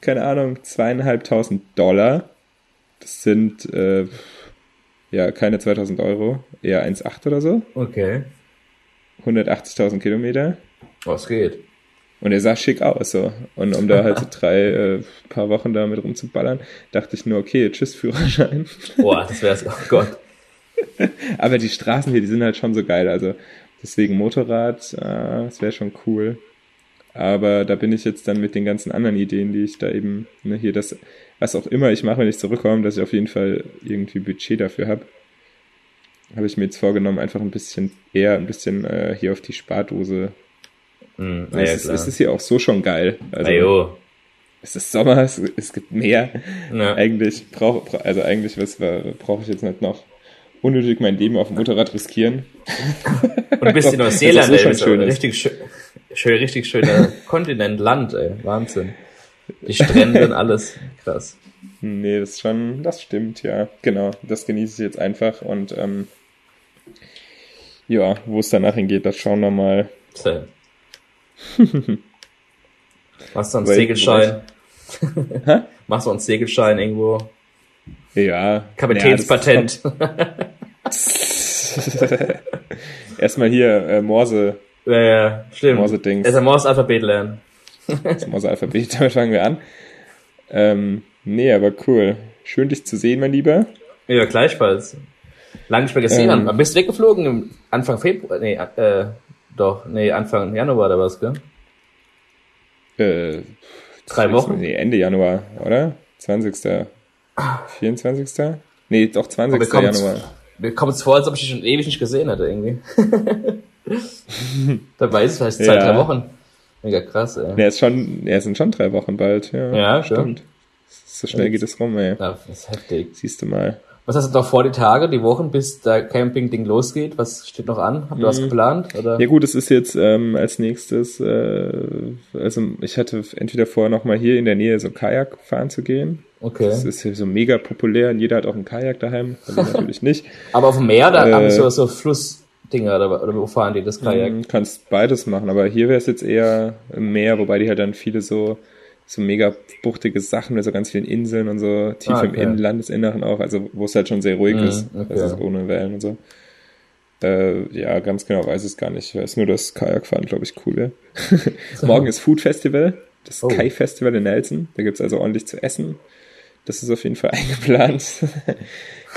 keine Ahnung, zweieinhalbtausend Dollar. Das sind, äh, ja, keine 2000 Euro, eher 1,8 oder so. Okay. 180.000 Kilometer. Was geht? Und er sah schick aus, so. Und um da halt so drei, äh, paar Wochen damit rumzuballern, dachte ich nur, okay, tschüss Führerschein. Boah, das wär's, oh Gott. Aber die Straßen hier, die sind halt schon so geil, also deswegen Motorrad, äh, das wäre schon cool. Aber da bin ich jetzt dann mit den ganzen anderen Ideen, die ich da eben, ne, hier das, was auch immer ich mache, wenn ich zurückkomme, dass ich auf jeden Fall irgendwie Budget dafür habe. Habe ich mir jetzt vorgenommen, einfach ein bisschen eher ein bisschen äh, hier auf die Spardose Mhm, ja, es, es, ist hier auch so schon geil. Also, Ajo. es ist Sommer, es, es gibt mehr. Ja. Eigentlich brauche also eigentlich was brauche ich jetzt nicht noch unnötig mein Leben auf dem Motorrad riskieren. Und du bist in Neuseeland, ey, schön richtig schön, schön, richtig schöner Kontinent, Land, ey, Wahnsinn. Die Strände und alles. Krass. Nee, das ist schon, das stimmt, ja. Genau, das genieße ich jetzt einfach und ähm, ja, wo es danach hingeht, das schauen wir mal. Machst du einen Segelschein? Machst du einen Segelschein irgendwo? Ja. Kapitänspatent. Ja, Erstmal hier äh, Morse. Ja, ja, stimmt. Morse-Dings. Erstmal Morse-Alphabet lernen. Das Morse-Alphabet, damit fangen wir an. Ähm, nee, aber cool. Schön, dich zu sehen, mein Lieber. Ja, gleichfalls. Lange nicht mehr gesehen ähm, haben. Bist du weggeflogen Anfang Februar? Nee, äh, doch, nee, Anfang Januar oder was, gell? Äh, Drei Wochen? Nee, Ende Januar, oder? 20. 24. Nee, doch 20. Januar. Mir kommt es vor, als ob ich dich schon ewig nicht gesehen hätte, irgendwie. Dabei ist es vielleicht zwei, ja. drei Wochen. Mega krass, ey. Ja, ist schon, ja, es sind schon drei Wochen bald, ja. Ja, stimmt. So schnell geht es rum, ey. Ja, das ist heftig. Siehst du mal. Was hast du noch vor die Tage, die Wochen, bis der Camping-Ding losgeht? Was steht noch an? Habt ihr mhm. was geplant? Oder? Ja gut, es ist jetzt ähm, als nächstes, äh, also ich hatte entweder vor, nochmal hier in der Nähe so Kajak fahren zu gehen. Okay. Das ist ja so mega populär und jeder hat auch ein Kajak daheim, also natürlich nicht. Aber auf dem Meer, da äh, haben so, so Flussdinger oder, oder wo fahren die das Kajak? Mhm, kannst beides machen, aber hier wäre es jetzt eher im Meer, wobei die halt dann viele so so mega buchtige Sachen mit so ganz vielen Inseln und so tief ah, okay. im Landesinneren auch, also wo es halt schon sehr ruhig mm, ist, okay. also ohne Wellen und so. Äh, ja, ganz genau weiß ich es gar nicht. Ich weiß nur, dass Kajakfahren, glaube ich, cool wäre. Morgen ist Food Festival, das oh. Kai Festival in Nelson. Da gibt's also ordentlich zu essen. Das ist auf jeden Fall eingeplant.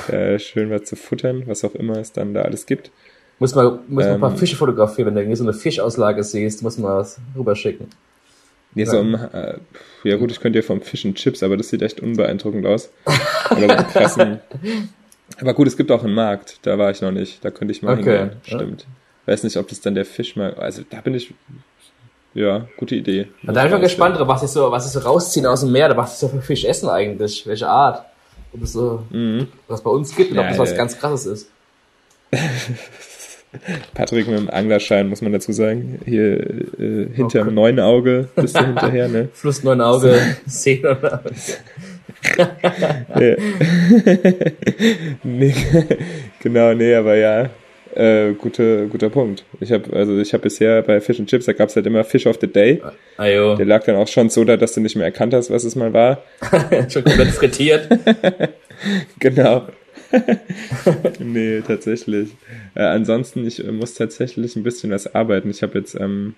äh, schön was zu futtern, was auch immer es dann da alles gibt. Muss man, muss man ähm, ein paar ähm, Fische fotografieren, wenn du so eine Fischauslage siehst, muss man was rüberschicken. Nee, so im, äh, ja gut, ich könnte ja vom Fish and Chips, aber das sieht echt unbeeindruckend aus. Oder so aber gut, es gibt auch einen Markt, da war ich noch nicht, da könnte ich mal okay. hingehen. Stimmt. Ja. Weiß nicht, ob das dann der Fischmarkt, also da bin ich, ja, gute Idee. Und da bin ich mal gespannt, was ich so, was ich so rausziehen aus dem Meer, was ich so für Fisch essen eigentlich, welche Art. Ob es so, mhm. was bei uns gibt und ja, ob das was ja. ganz krasses ist. Patrick mit dem Anglerschein, muss man dazu sagen. Hier äh, hinterm okay. neuen Auge bist du hinterher, ne? Fluss neun Auge, zehn oder nee, genau, nee, aber ja, äh, gute, guter Punkt. Ich habe also ich habe bisher bei Fish and Chips, da gab's halt immer Fish of the Day. Ajo. Der lag dann auch schon so da, dass du nicht mehr erkannt hast, was es mal war. schon komplett frittiert. genau. nee, tatsächlich. Äh, ansonsten, ich äh, muss tatsächlich ein bisschen was arbeiten. Ich habe jetzt, ähm,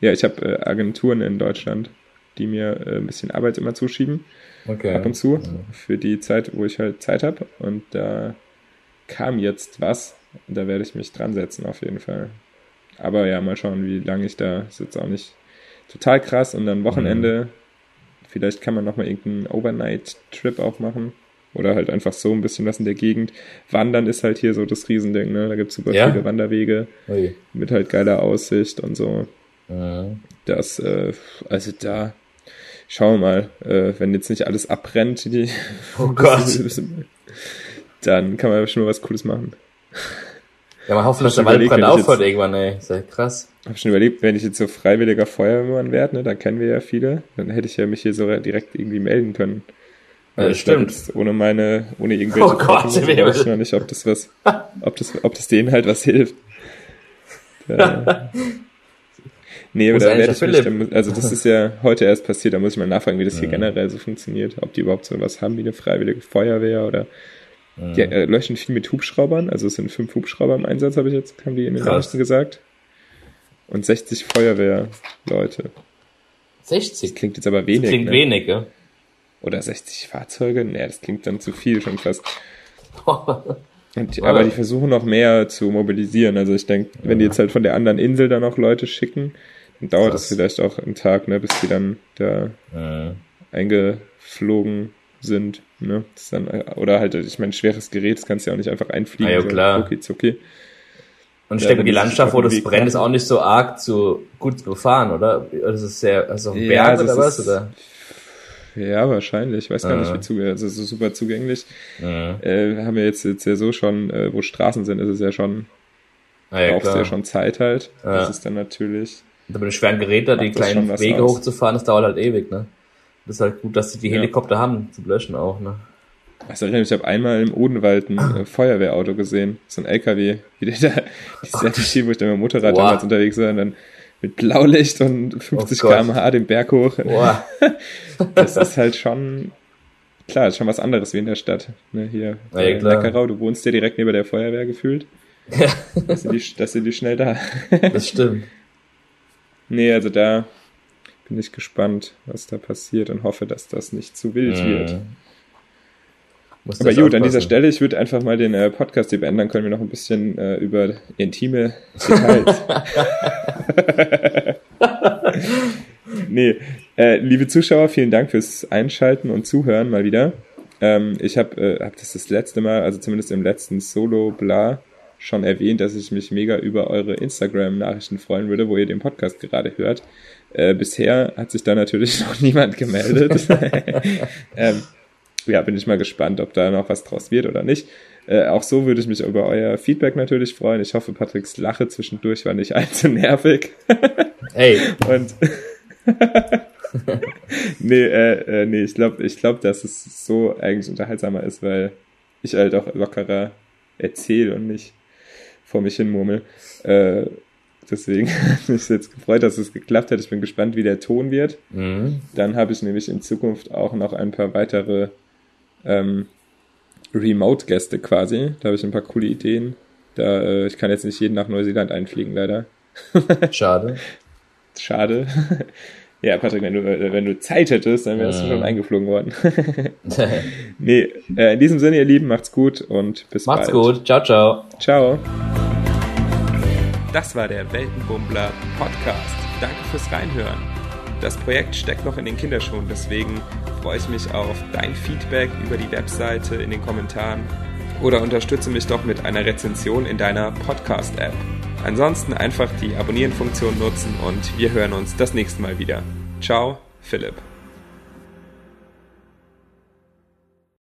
ja, ich habe äh, Agenturen in Deutschland, die mir äh, ein bisschen Arbeit immer zuschieben. Okay. Ab und zu. Für die Zeit, wo ich halt Zeit habe. Und da kam jetzt was. Da werde ich mich dran setzen, auf jeden Fall. Aber ja, mal schauen, wie lange ich da. Ist jetzt auch nicht total krass. Und dann Wochenende. Mhm. Vielleicht kann man nochmal irgendeinen Overnight-Trip auch machen. Oder halt einfach so ein bisschen was in der Gegend. Wandern ist halt hier so das Riesending, ne? Da gibt's super ja? viele Wanderwege Ui. mit halt geiler Aussicht und so. Ja. Das, äh, also da, schauen wir mal, äh, wenn jetzt nicht alles abbrennt, die, oh Gott. dann kann man schon mal was Cooles machen. Ja, mal hoffen, dass der Waldbrand aufhört irgendwann, ey. Ist ja krass. Hab schon überlegt, wenn ich jetzt so freiwilliger Feuerwehrmann werde, ne, dann kennen wir ja viele, dann hätte ich ja mich hier so direkt irgendwie melden können. Ja, das stimmt. Ohne meine, ohne irgendwelche oh Gott, ich weiß noch nicht, ob das was, ob das, ob das denen halt was hilft. Ja. nee, aber da werde ich mich, dann, also das ist ja heute erst passiert, da muss ich mal nachfragen, wie das hier ja. generell so funktioniert, ob die überhaupt so was haben wie eine freiwillige Feuerwehr oder ja. die äh, löschen viel mit Hubschraubern, also es sind fünf Hubschrauber im Einsatz, habe ich jetzt, haben die in den Nachrichten gesagt. Und 60 Feuerwehrleute. 60? Das klingt jetzt aber wenig. Das klingt ne? wenig, ja. Oder 60 Fahrzeuge? Nee, das klingt dann zu viel schon fast. Und, aber die versuchen noch mehr zu mobilisieren. Also ich denke, wenn die jetzt halt von der anderen Insel dann auch Leute schicken, dann dauert Krass. das vielleicht auch einen Tag, ne, bis die dann da ja. eingeflogen sind. Ne? Das dann, oder halt, ich meine, schweres Gerät, das kannst du ja auch nicht einfach einfliegen. Ah, ja, klar. Okay, okay. Und ich denke, die Landschaft, wo das brennt, ist auch nicht so arg zu gut zu fahren, oder? Das ist sehr, also Berg ja, also oder was? Oder? Ja, wahrscheinlich. Ich weiß gar nicht, wie zugänglich. Also so super zugänglich. Äh, haben wir jetzt, jetzt ja so schon, äh, wo Straßen sind, ist es ja schon, ah, ja, brauchst du ja schon Zeit halt. Das ist dann natürlich. Und mit den schweren Geräten, die kleinen Wege hochzufahren, das dauert halt ewig, ne? Das ist halt gut, dass sie die Helikopter ja. haben zum Löschen auch, ne? Also ich habe einmal im Odenwald ein äh, Feuerwehrauto gesehen, so ein LKW, wie der da, die Schiene, wo ich dann mit dem Motorrad wow. damals unterwegs war und dann mit Blaulicht und 50 oh km/h den Berg hoch. Wow. das ist halt schon, klar, ist schon was anderes wie in der Stadt. Ne, hier, ja, ja, Neckarau, du wohnst ja direkt neben der Feuerwehr gefühlt. Ja. das, sind die, das sind die schnell da. das stimmt. Nee, also da bin ich gespannt, was da passiert und hoffe, dass das nicht zu wild mhm. wird. Muss Aber gut, an dieser Stelle, ich würde einfach mal den äh, Podcast hier beenden, dann können wir noch ein bisschen äh, über intime Details. nee, äh, liebe Zuschauer, vielen Dank fürs Einschalten und Zuhören mal wieder. Ähm, ich habe äh, hab das das letzte Mal, also zumindest im letzten Solo-Bla, schon erwähnt, dass ich mich mega über eure Instagram-Nachrichten freuen würde, wo ihr den Podcast gerade hört. Äh, bisher hat sich da natürlich noch niemand gemeldet. ähm, ja, bin ich mal gespannt, ob da noch was draus wird oder nicht. Äh, auch so würde ich mich über euer Feedback natürlich freuen. Ich hoffe, Patricks Lache zwischendurch war nicht allzu nervig. Hey. Und nee, äh, äh, nee, ich glaube, ich glaub, dass es so eigentlich unterhaltsamer ist, weil ich halt auch lockerer erzähle und nicht vor mich hin murmel. Äh, deswegen hat mich jetzt gefreut, dass es geklappt hat. Ich bin gespannt, wie der Ton wird. Mhm. Dann habe ich nämlich in Zukunft auch noch ein paar weitere ähm, Remote-Gäste quasi. Da habe ich ein paar coole Ideen. Da, äh, ich kann jetzt nicht jeden nach Neuseeland einfliegen, leider. Schade. Schade. Ja, Patrick, wenn du, äh, wenn du Zeit hättest, dann wärst du schon eingeflogen worden. nee, äh, in diesem Sinne, ihr Lieben, macht's gut und bis macht's bald. Macht's gut. Ciao, ciao. Ciao. Das war der Weltenbummler Podcast. Danke fürs Reinhören. Das Projekt steckt noch in den Kinderschuhen, deswegen freue ich mich auf dein Feedback über die Webseite in den Kommentaren oder unterstütze mich doch mit einer Rezension in deiner Podcast-App. Ansonsten einfach die Abonnieren-Funktion nutzen und wir hören uns das nächste Mal wieder. Ciao, Philipp.